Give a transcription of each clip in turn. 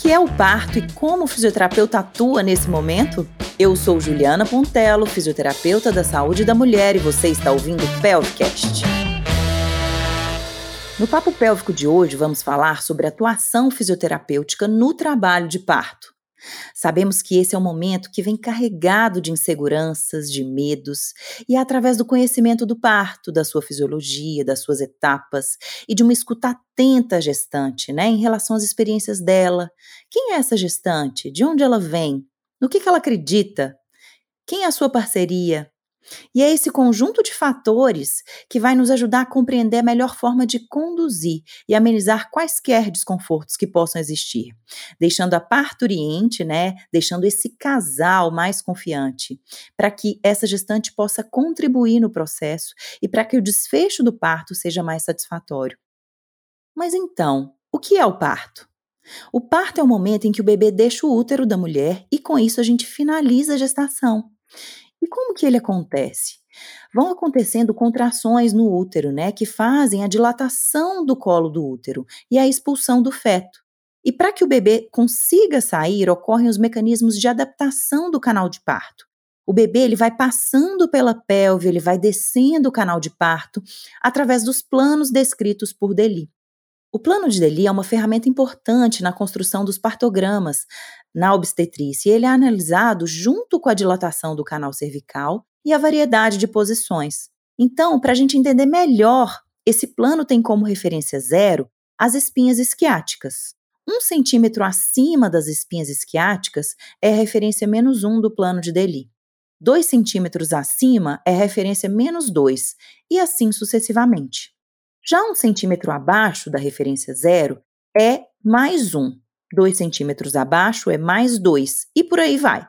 que é o parto e como o fisioterapeuta atua nesse momento? Eu sou Juliana Pontello, fisioterapeuta da saúde da mulher, e você está ouvindo o Pelvicast. No Papo Pélvico de hoje, vamos falar sobre atuação fisioterapêutica no trabalho de parto. Sabemos que esse é um momento que vem carregado de inseguranças, de medos, e é através do conhecimento do parto, da sua fisiologia, das suas etapas e de uma escuta atenta à gestante, né, em relação às experiências dela. Quem é essa gestante? De onde ela vem? No que, que ela acredita? Quem é a sua parceria? E é esse conjunto de fatores que vai nos ajudar a compreender a melhor forma de conduzir e amenizar quaisquer desconfortos que possam existir, deixando a parturiente, né, deixando esse casal mais confiante, para que essa gestante possa contribuir no processo e para que o desfecho do parto seja mais satisfatório. Mas então, o que é o parto? O parto é o momento em que o bebê deixa o útero da mulher e com isso a gente finaliza a gestação. E como que ele acontece? Vão acontecendo contrações no útero, né, que fazem a dilatação do colo do útero e a expulsão do feto. E para que o bebê consiga sair, ocorrem os mecanismos de adaptação do canal de parto. O bebê ele vai passando pela pelve, ele vai descendo o canal de parto através dos planos descritos por Deli. O plano de Deli é uma ferramenta importante na construção dos partogramas na obstetrícia ele é analisado junto com a dilatação do canal cervical e a variedade de posições. Então, para a gente entender melhor, esse plano tem como referência zero as espinhas isquiáticas. Um centímetro acima das espinhas isquiáticas é a referência menos um do plano de Deli. Dois centímetros acima é referência menos dois, e assim sucessivamente. Já um centímetro abaixo da referência zero é mais um. Dois centímetros abaixo é mais dois, e por aí vai.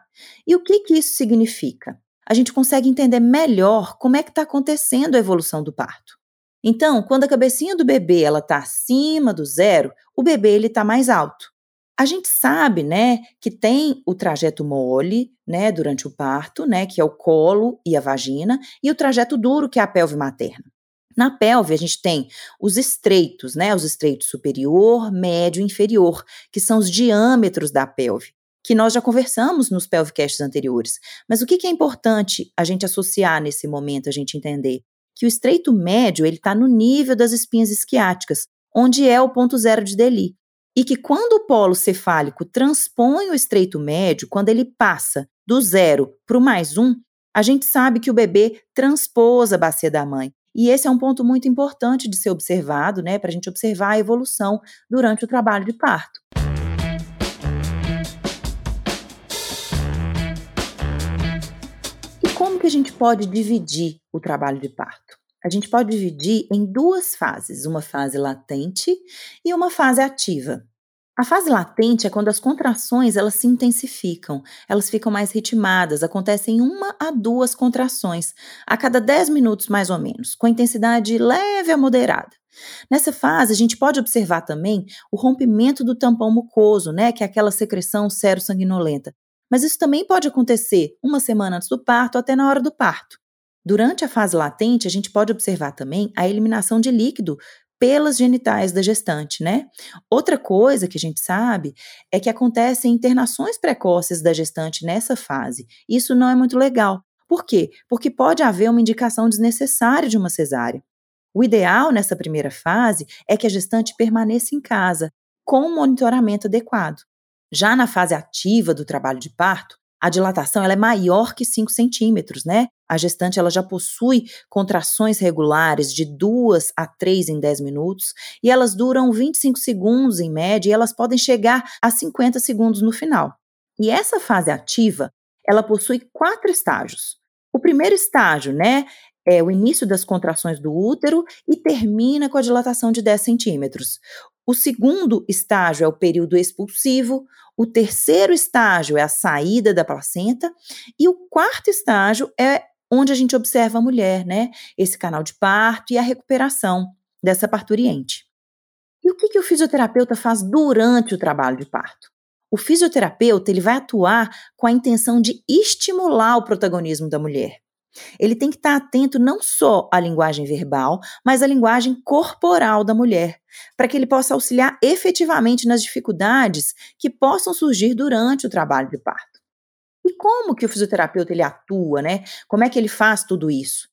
E o que, que isso significa? A gente consegue entender melhor como é que está acontecendo a evolução do parto. Então, quando a cabecinha do bebê ela está acima do zero, o bebê ele está mais alto. A gente sabe, né, que tem o trajeto mole, né, durante o parto, né, que é o colo e a vagina, e o trajeto duro, que é a pelve materna. Na pelve, a gente tem os estreitos, né? Os estreitos superior, médio e inferior, que são os diâmetros da pelve, que nós já conversamos nos pelvicasts anteriores. Mas o que, que é importante a gente associar nesse momento, a gente entender? Que o estreito médio, ele está no nível das espinhas isquiáticas, onde é o ponto zero de Deli. E que quando o polo cefálico transpõe o estreito médio, quando ele passa do zero para o mais um, a gente sabe que o bebê transpôs a bacia da mãe. E esse é um ponto muito importante de ser observado, né, para a gente observar a evolução durante o trabalho de parto. E como que a gente pode dividir o trabalho de parto? A gente pode dividir em duas fases, uma fase latente e uma fase ativa. A fase latente é quando as contrações elas se intensificam, elas ficam mais ritmadas, acontecem uma a duas contrações a cada 10 minutos mais ou menos, com intensidade leve a moderada. Nessa fase, a gente pode observar também o rompimento do tampão mucoso, né, que é aquela secreção sero-sanguinolenta. Mas isso também pode acontecer uma semana antes do parto até na hora do parto. Durante a fase latente, a gente pode observar também a eliminação de líquido pelas genitais da gestante, né? Outra coisa que a gente sabe é que acontecem internações precoces da gestante nessa fase. Isso não é muito legal. Por quê? Porque pode haver uma indicação desnecessária de uma cesárea. O ideal nessa primeira fase é que a gestante permaneça em casa, com um monitoramento adequado. Já na fase ativa do trabalho de parto, a dilatação ela é maior que 5 centímetros, né? A gestante ela já possui contrações regulares de 2 a 3 em 10 minutos e elas duram 25 segundos em média e elas podem chegar a 50 segundos no final. E essa fase ativa, ela possui quatro estágios. O primeiro estágio, né, é o início das contrações do útero e termina com a dilatação de 10 centímetros. O segundo estágio é o período expulsivo, o terceiro estágio é a saída da placenta e o quarto estágio é onde a gente observa a mulher, né? Esse canal de parto e a recuperação dessa parturiente. E o que, que o fisioterapeuta faz durante o trabalho de parto? O fisioterapeuta ele vai atuar com a intenção de estimular o protagonismo da mulher. Ele tem que estar atento não só à linguagem verbal, mas à linguagem corporal da mulher, para que ele possa auxiliar efetivamente nas dificuldades que possam surgir durante o trabalho de parto. E como que o fisioterapeuta ele atua, né? Como é que ele faz tudo isso?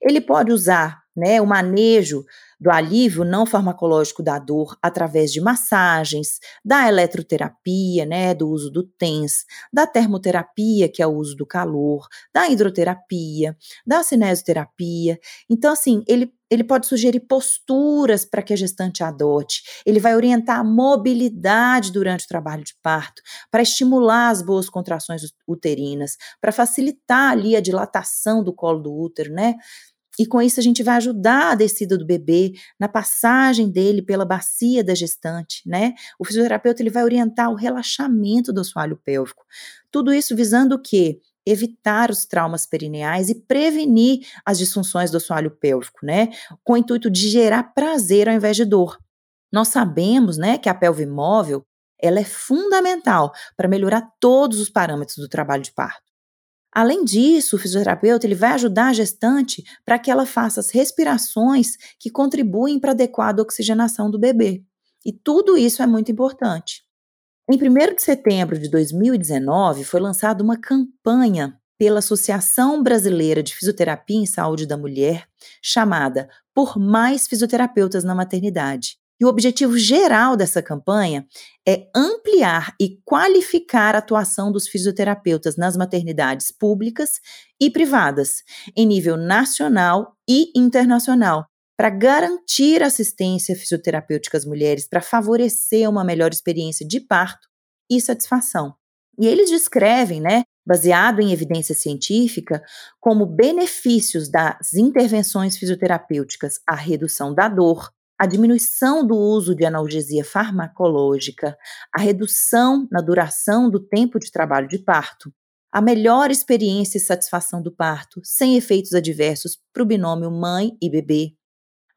Ele pode usar né, o manejo do alívio não farmacológico da dor através de massagens, da eletroterapia, né, do uso do TENS, da termoterapia, que é o uso do calor, da hidroterapia, da cinesioterapia. Então, assim, ele, ele pode sugerir posturas para que a gestante adote, ele vai orientar a mobilidade durante o trabalho de parto, para estimular as boas contrações uterinas, para facilitar ali a dilatação do colo do útero, né? E com isso a gente vai ajudar a descida do bebê na passagem dele pela bacia da gestante, né? O fisioterapeuta ele vai orientar o relaxamento do assoalho pélvico. Tudo isso visando o quê? Evitar os traumas perineais e prevenir as disfunções do assoalho pélvico, né? Com o intuito de gerar prazer ao invés de dor. Nós sabemos, né, que a pelve móvel ela é fundamental para melhorar todos os parâmetros do trabalho de parto. Além disso, o fisioterapeuta ele vai ajudar a gestante para que ela faça as respirações que contribuem para a adequada oxigenação do bebê. E tudo isso é muito importante. Em 1 de setembro de 2019, foi lançada uma campanha pela Associação Brasileira de Fisioterapia em Saúde da Mulher, chamada Por Mais Fisioterapeutas na Maternidade. E o objetivo geral dessa campanha é ampliar e qualificar a atuação dos fisioterapeutas nas maternidades públicas e privadas, em nível nacional e internacional, para garantir assistência fisioterapêutica às mulheres, para favorecer uma melhor experiência de parto e satisfação. E eles descrevem, né, baseado em evidência científica, como benefícios das intervenções fisioterapêuticas a redução da dor, a diminuição do uso de analgesia farmacológica, a redução na duração do tempo de trabalho de parto, a melhor experiência e satisfação do parto, sem efeitos adversos para o binômio mãe e bebê,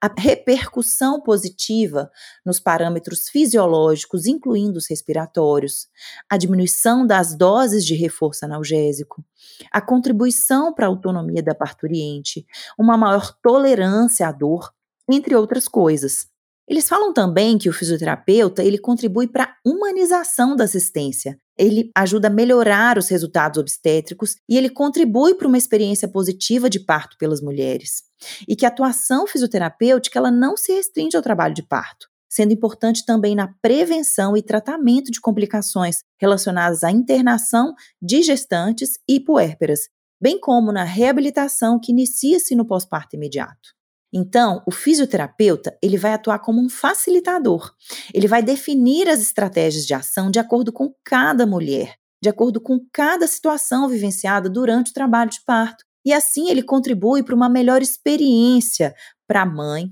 a repercussão positiva nos parâmetros fisiológicos, incluindo os respiratórios, a diminuição das doses de reforço analgésico, a contribuição para a autonomia da parturiente, uma maior tolerância à dor entre outras coisas. Eles falam também que o fisioterapeuta ele contribui para a humanização da assistência. Ele ajuda a melhorar os resultados obstétricos e ele contribui para uma experiência positiva de parto pelas mulheres. E que a atuação fisioterapêutica ela não se restringe ao trabalho de parto, sendo importante também na prevenção e tratamento de complicações relacionadas à internação de gestantes e puérperas, bem como na reabilitação que inicia-se no pós-parto imediato. Então, o fisioterapeuta, ele vai atuar como um facilitador. Ele vai definir as estratégias de ação de acordo com cada mulher, de acordo com cada situação vivenciada durante o trabalho de parto. E assim ele contribui para uma melhor experiência para a mãe,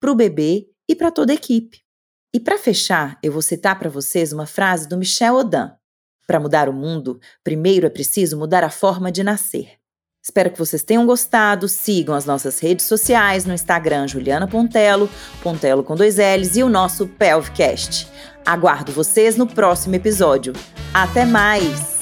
para o bebê e para toda a equipe. E para fechar, eu vou citar para vocês uma frase do Michel Odin. Para mudar o mundo, primeiro é preciso mudar a forma de nascer. Espero que vocês tenham gostado. Sigam as nossas redes sociais no Instagram Juliana Pontelo, Pontelo com dois L's e o nosso Pelvcast. Aguardo vocês no próximo episódio. Até mais!